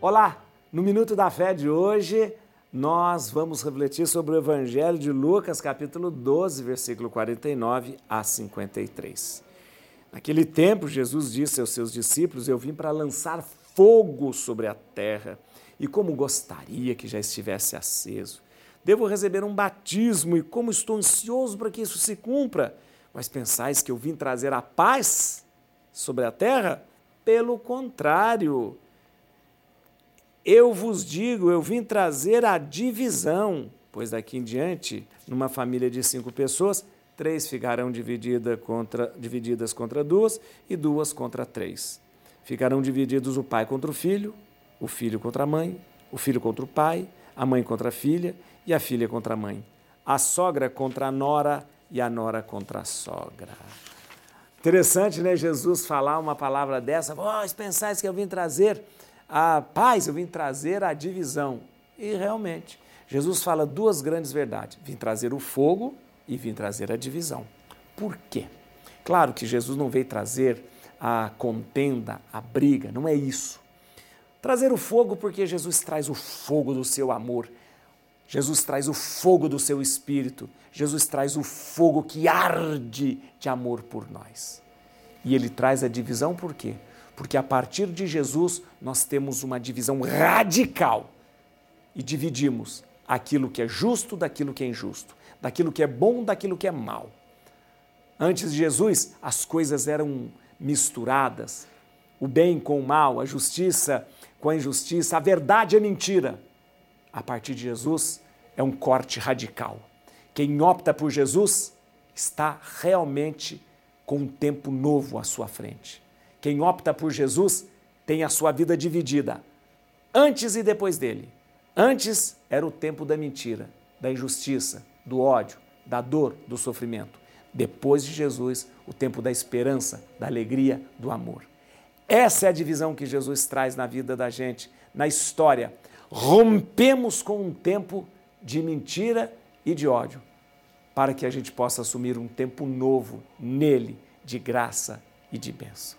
Olá, no Minuto da Fé de hoje, nós vamos refletir sobre o Evangelho de Lucas, capítulo 12, versículo 49 a 53. Naquele tempo, Jesus disse aos seus discípulos: Eu vim para lançar fogo sobre a terra, e como gostaria que já estivesse aceso. Devo receber um batismo, e como estou ansioso para que isso se cumpra. Mas pensais que eu vim trazer a paz sobre a terra? Pelo contrário, eu vos digo, eu vim trazer a divisão, pois daqui em diante, numa família de cinco pessoas, três ficarão dividida contra, divididas contra duas e duas contra três. Ficarão divididos o pai contra o filho, o filho contra a mãe, o filho contra o pai, a mãe contra a filha e a filha contra a mãe, a sogra contra a nora e a nora contra a sogra. Interessante, né? Jesus falar uma palavra dessa, vós pensais que eu vim trazer a paz, eu vim trazer a divisão. E realmente, Jesus fala duas grandes verdades: vim trazer o fogo e vim trazer a divisão. Por quê? Claro que Jesus não veio trazer a contenda, a briga, não é isso. Trazer o fogo porque Jesus traz o fogo do seu amor. Jesus traz o fogo do seu espírito. Jesus traz o fogo que arde de amor por nós. E ele traz a divisão por quê? Porque a partir de Jesus nós temos uma divisão radical e dividimos aquilo que é justo daquilo que é injusto, daquilo que é bom daquilo que é mal. Antes de Jesus, as coisas eram misturadas, o bem com o mal, a justiça com a injustiça, a verdade e a mentira. A partir de Jesus é um corte radical. Quem opta por Jesus está realmente com um tempo novo à sua frente. Quem opta por Jesus tem a sua vida dividida, antes e depois dele. Antes era o tempo da mentira, da injustiça, do ódio, da dor, do sofrimento. Depois de Jesus, o tempo da esperança, da alegria, do amor. Essa é a divisão que Jesus traz na vida da gente, na história. Rompemos com um tempo de mentira e de ódio, para que a gente possa assumir um tempo novo nele, de graça e de bênção.